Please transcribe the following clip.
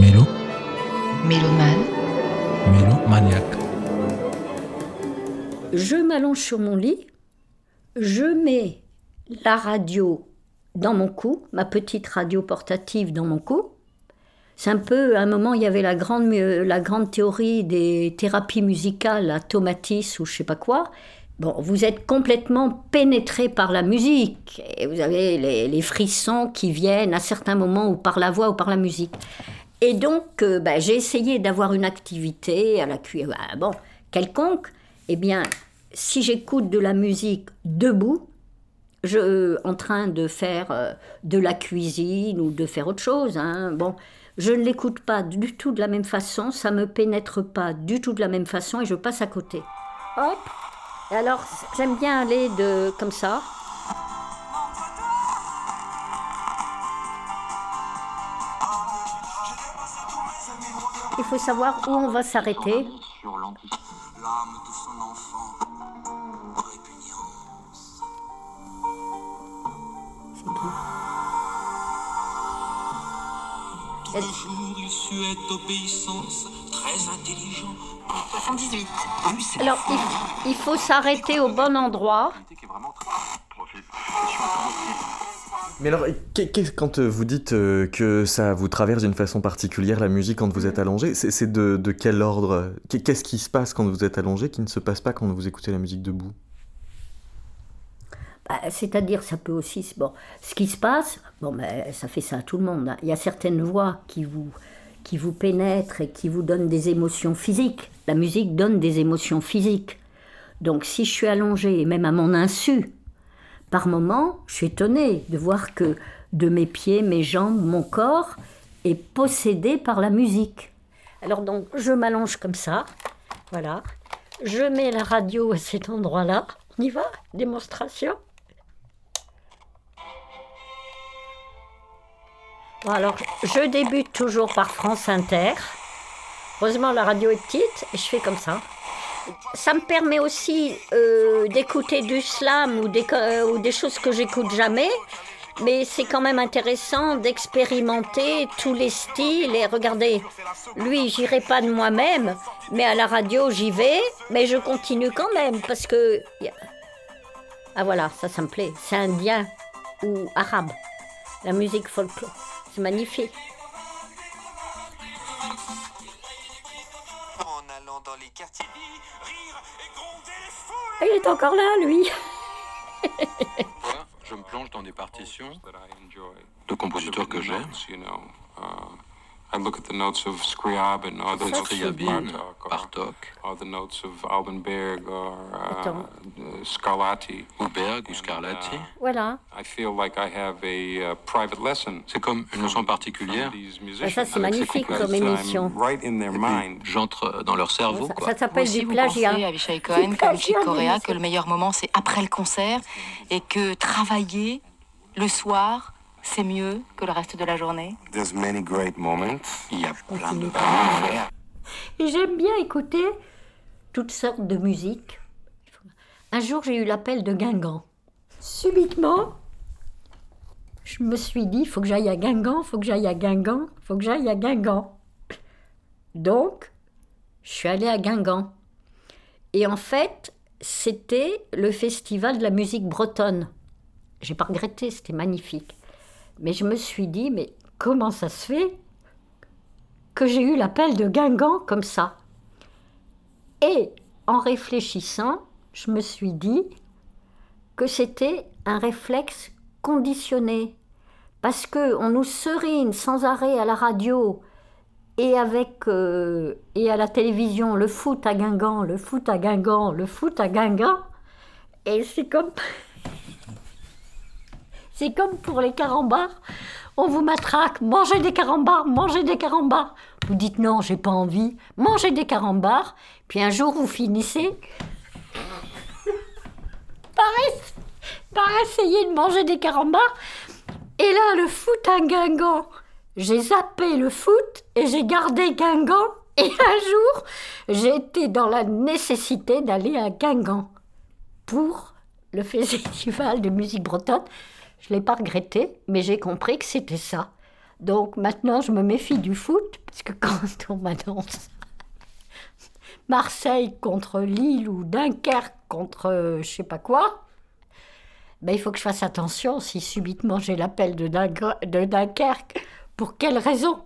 Mélo, Mélomane. mélomaniaque. Je m'allonge sur mon lit, je mets la radio dans mon cou, ma petite radio portative dans mon cou. C'est un peu, à un moment, il y avait la grande, la grande théorie des thérapies musicales à Tomatis ou je sais pas quoi. Bon, vous êtes complètement pénétré par la musique et vous avez les, les frissons qui viennent à certains moments ou par la voix ou par la musique. Et donc, euh, bah, j'ai essayé d'avoir une activité à la cuillère, bah, bon, quelconque. Eh bien, si j'écoute de la musique debout, je, en train de faire euh, de la cuisine ou de faire autre chose, hein, bon, je ne l'écoute pas du tout de la même façon, ça me pénètre pas du tout de la même façon et je passe à côté. Hop. Alors, j'aime bien aller de comme ça. Il faut savoir où on va s'arrêter. L'âme de son enfant, répugnance. Tous les jours, il souhaite obéissance, très intelligent. 78. Alors, il, il faut s'arrêter au bon endroit. Mais alors, quand euh, vous dites euh, que ça vous traverse d'une façon particulière la musique quand vous êtes allongé, c'est de, de quel ordre? Qu'est- Qu'est-ce qui se passe quand vous êtes allongé qui ne se passe pas quand vous écoutez la musique debout? Bah, C'est-à-dire, ça peut aussi. Bon, ce qui se passe, bon, ben, ça fait ça à tout le monde. hein. Il y a certaines voix qui vous, qui vous pénètrent et qui vous donnent des émotions physiques. La musique donne des émotions physiques. Donc, si je suis allongée, et même à mon insu, par moment, je suis étonnée de voir que de mes pieds, mes jambes, mon corps est possédé par la musique. Alors, donc, je m'allonge comme ça. Voilà. Je mets la radio à cet endroit-là. On y va Démonstration alors, je débute toujours par France Inter. Heureusement, la radio est petite et je fais comme ça. Ça me permet aussi euh, d'écouter du slam ou des, euh, ou des choses que j'écoute jamais. Mais c'est quand même intéressant d'expérimenter tous les styles. Et regardez, lui, j'irai pas de moi-même, mais à la radio, j'y vais. Mais je continue quand même parce que. Ah voilà, ça, ça me plaît. C'est indien ou arabe. La musique folklore. C'est magnifique. Allant dans les quartiers, rire et gronder les foules. Ah, il est encore là, lui. Je me plonge dans des partitions de compositeurs que j'aime. I look at the notes of Scriabin or the Ça, notes of Bartok or, Bartok, or the notes of Albenberg or uh, uh, Scarlatti. ou Berg ou Scarlatti. Voilà. I feel like I have a uh, private lesson. C'est comme une leçon particulière. musicians. ça, c'est magnifique comme émission. right in their mind. J'entre dans leur cerveau, Ça, quoi. ça Vous s'appelle du vous plagiat. pensez, Avishai Cohen, Du comme Chick Corea, que le meilleur moment, c'est après le concert et que travailler le soir, c'est mieux que le reste de la journée There's many great moments. Il y a plein de Et j'aime bien écouter toutes sortes de musiques. Un jour, j'ai eu l'appel de Guingamp. Subitement, je me suis dit, il faut que j'aille à Guingamp, il faut que j'aille à Guingamp, il faut que j'aille à Guingamp. Donc, je suis allée à Guingamp. Et en fait, c'était le festival de la musique bretonne. J'ai pas regretté, c'était magnifique. Mais je me suis dit, mais comment ça se fait que j'ai eu l'appel de Guingamp comme ça? Et en réfléchissant, je me suis dit que c'était un réflexe conditionné. Parce que on nous serine sans arrêt à la radio et, avec, euh, et à la télévision le foot à Guingamp, le foot à Guingamp, le foot à Guingamp. Et c'est comme. C'est comme pour les carambars. On vous matraque, mangez des carambars, mangez des carambars. Vous dites non, j'ai pas envie, mangez des carambars. Puis un jour, vous finissez par, es- par essayer de manger des carambars. Et là, le foot à Guingamp. J'ai zappé le foot et j'ai gardé Guingamp. Et un jour, j'ai été dans la nécessité d'aller à Guingamp pour le festival de musique bretonne. Je ne l'ai pas regretté, mais j'ai compris que c'était ça. Donc maintenant, je me méfie du foot, parce que quand on m'annonce Marseille contre Lille ou Dunkerque contre euh, je sais pas quoi, ben, il faut que je fasse attention si subitement j'ai l'appel de, Dun- de Dunkerque. Pour quelle raison?